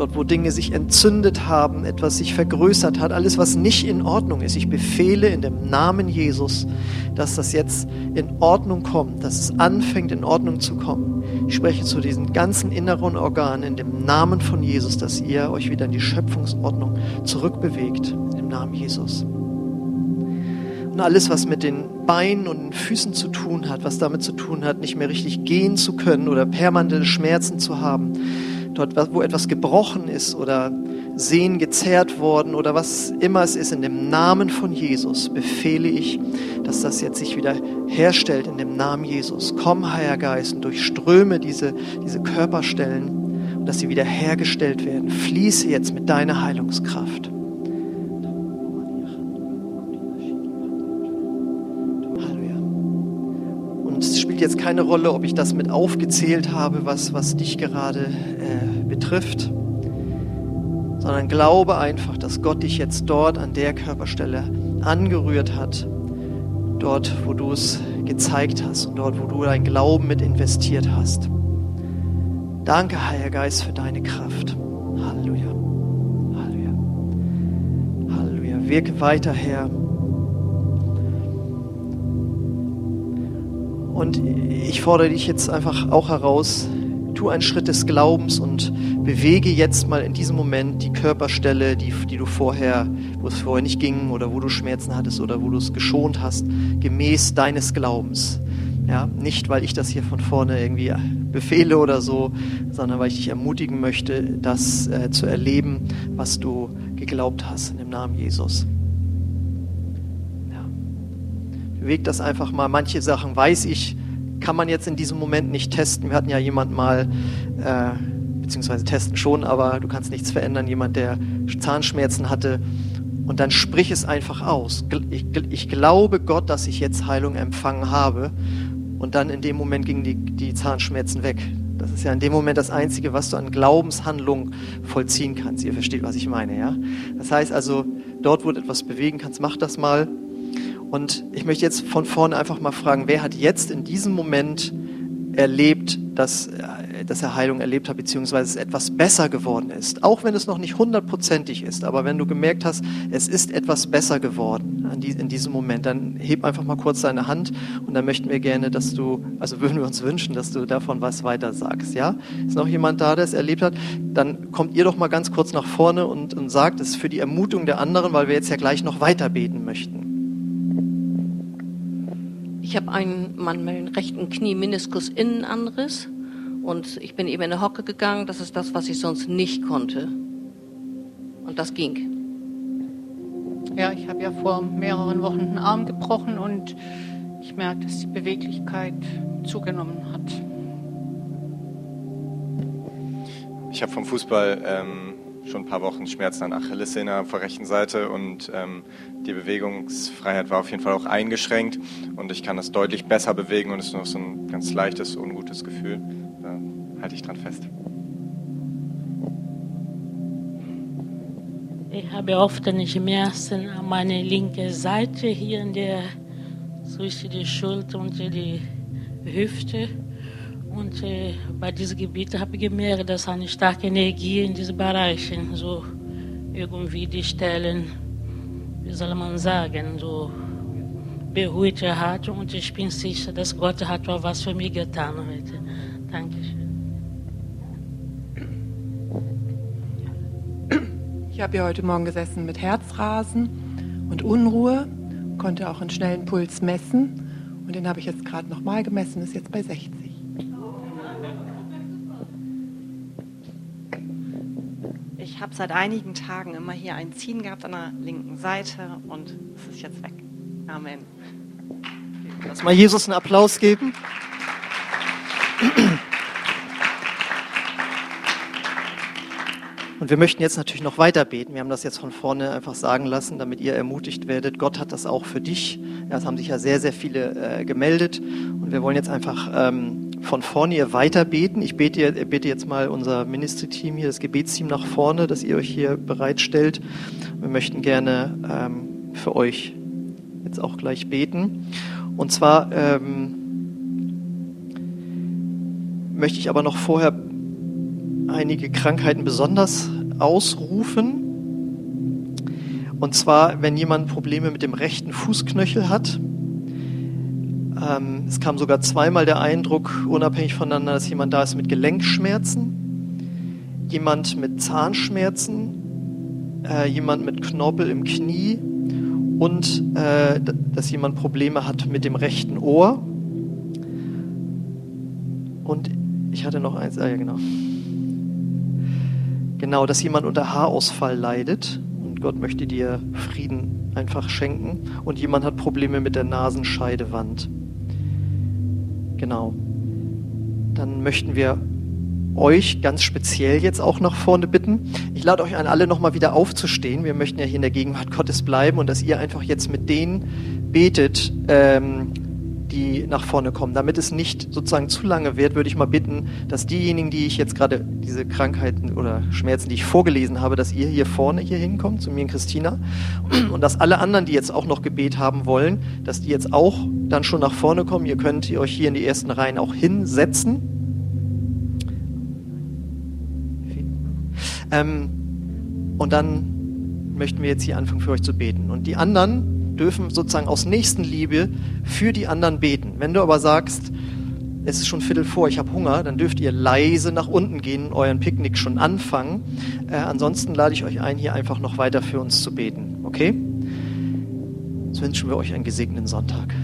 dort wo Dinge sich entzündet haben, etwas sich vergrößert hat, alles was nicht in Ordnung ist. Ich befehle in dem Namen Jesus, dass das jetzt in Ordnung kommt, dass es anfängt in Ordnung zu kommen. Ich spreche zu diesen ganzen inneren Organen in dem Namen von Jesus, dass ihr euch wieder in die Schöpfungsordnung zurückbewegt, im Namen Jesus. Und alles, was mit den Beinen und den Füßen zu tun hat, was damit zu tun hat, nicht mehr richtig gehen zu können oder permanente Schmerzen zu haben, dort, wo etwas gebrochen ist oder Sehen gezerrt worden oder was immer es ist, in dem Namen von Jesus befehle ich, dass das jetzt sich wieder herstellt in dem Namen Jesus. Komm, Heiliger Geist, und durchströme diese, diese Körperstellen und dass sie wieder hergestellt werden. Fließe jetzt mit deiner Heilungskraft. spielt jetzt keine Rolle, ob ich das mit aufgezählt habe, was, was dich gerade äh, betrifft, sondern glaube einfach, dass Gott dich jetzt dort an der Körperstelle angerührt hat, dort, wo du es gezeigt hast und dort, wo du dein Glauben mit investiert hast. Danke, Heiliger Geist, für deine Kraft. Halleluja. Halleluja. Halleluja. Wirke weiter, Herr. Und ich fordere dich jetzt einfach auch heraus, tu einen Schritt des Glaubens und bewege jetzt mal in diesem Moment die Körperstelle, die, die du vorher, wo es vorher nicht ging oder wo du Schmerzen hattest oder wo du es geschont hast, gemäß deines Glaubens. Ja, nicht, weil ich das hier von vorne irgendwie befehle oder so, sondern weil ich dich ermutigen möchte, das äh, zu erleben, was du geglaubt hast in dem Namen Jesus. Ja. Beweg das einfach mal. Manche Sachen weiß ich, kann man jetzt in diesem Moment nicht testen. Wir hatten ja jemand mal, äh, beziehungsweise testen schon, aber du kannst nichts verändern. Jemand, der Zahnschmerzen hatte. Und dann sprich es einfach aus. Ich, ich glaube Gott, dass ich jetzt Heilung empfangen habe. Und dann in dem Moment gingen die, die Zahnschmerzen weg. Das ist ja in dem Moment das Einzige, was du an Glaubenshandlung vollziehen kannst. Ihr versteht, was ich meine, ja? Das heißt also, dort, wo du etwas bewegen kannst, mach das mal. Und ich möchte jetzt von vorne einfach mal fragen, wer hat jetzt in diesem Moment erlebt, dass, äh, dass er Heilung erlebt hat, beziehungsweise es etwas besser geworden ist. Auch wenn es noch nicht hundertprozentig ist, aber wenn du gemerkt hast, es ist etwas besser geworden in diesem Moment, dann heb einfach mal kurz deine Hand und dann möchten wir gerne, dass du, also würden wir uns wünschen, dass du davon was weiter sagst. Ja? Ist noch jemand da, der es erlebt hat? Dann kommt ihr doch mal ganz kurz nach vorne und, und sagt es für die Ermutung der anderen, weil wir jetzt ja gleich noch weiter beten möchten. Ich habe einen Mann mit dem rechten Knie Meniskus Innenanriss und ich bin eben in eine Hocke gegangen. Das ist das, was ich sonst nicht konnte. Und das ging. Ja, ich habe ja vor mehreren Wochen einen Arm gebrochen und ich merke, dass die Beweglichkeit zugenommen hat. Ich habe vom Fußball ähm, schon ein paar Wochen Schmerzen an Achillessehne auf der rechten Seite und ähm, die Bewegungsfreiheit war auf jeden Fall auch eingeschränkt und ich kann das deutlich besser bewegen und es ist noch so ein ganz leichtes, ungutes Gefühl. Da halte ich dran fest. Ich habe oft Schmerzen an meiner linken Seite, hier in der, zwischen der Schulter und die Hüfte. Und äh, bei diesem Gebiet habe ich gemerkt, dass eine starke Energie in diesen Bereichen, so irgendwie die Stellen, wie soll man sagen, so beruhigt hat. Und ich bin sicher, dass Gott hat auch was für mich getan heute. Dankeschön. Ich habe hier heute Morgen gesessen mit Herzrasen und Unruhe, konnte auch einen schnellen Puls messen. Und den habe ich jetzt gerade nochmal gemessen, ist jetzt bei 60. seit einigen Tagen immer hier ein Ziehen gehabt an der linken Seite und es ist jetzt weg. Amen. Lass mal Jesus einen Applaus geben. Wir möchten jetzt natürlich noch weiter beten. Wir haben das jetzt von vorne einfach sagen lassen, damit ihr ermutigt werdet. Gott hat das auch für dich. Ja, es haben sich ja sehr, sehr viele äh, gemeldet. Und wir wollen jetzt einfach ähm, von vorne ihr weiter beten. Ich bete, bete jetzt mal unser Ministry-Team hier, das Gebetsteam nach vorne, dass ihr euch hier bereitstellt. Wir möchten gerne ähm, für euch jetzt auch gleich beten. Und zwar ähm, möchte ich aber noch vorher einige Krankheiten besonders ausrufen. Und zwar, wenn jemand Probleme mit dem rechten Fußknöchel hat, ähm, es kam sogar zweimal der Eindruck, unabhängig voneinander, dass jemand da ist mit Gelenkschmerzen, jemand mit Zahnschmerzen, äh, jemand mit Knorpel im Knie und äh, dass jemand Probleme hat mit dem rechten Ohr. Und ich hatte noch eins, ah ja genau. Genau, dass jemand unter Haarausfall leidet und Gott möchte dir Frieden einfach schenken und jemand hat Probleme mit der Nasenscheidewand. Genau. Dann möchten wir euch ganz speziell jetzt auch nach vorne bitten. Ich lade euch an, alle nochmal wieder aufzustehen. Wir möchten ja hier in der Gegenwart Gottes bleiben und dass ihr einfach jetzt mit denen betet, ähm, die nach vorne kommen. Damit es nicht sozusagen zu lange wird, würde ich mal bitten, dass diejenigen, die ich jetzt gerade diese Krankheiten oder Schmerzen, die ich vorgelesen habe, dass ihr hier vorne hier hinkommt, zu mir und Christina. Und dass alle anderen, die jetzt auch noch Gebet haben wollen, dass die jetzt auch dann schon nach vorne kommen. Ihr könnt euch hier in die ersten Reihen auch hinsetzen. Ähm, und dann möchten wir jetzt hier anfangen, für euch zu beten. Und die anderen dürfen sozusagen aus Nächstenliebe für die anderen beten. Wenn du aber sagst, es ist schon Viertel vor, ich habe Hunger, dann dürft ihr leise nach unten gehen, euren Picknick schon anfangen. Äh, ansonsten lade ich euch ein, hier einfach noch weiter für uns zu beten. Okay? So wünschen wir euch einen gesegneten Sonntag.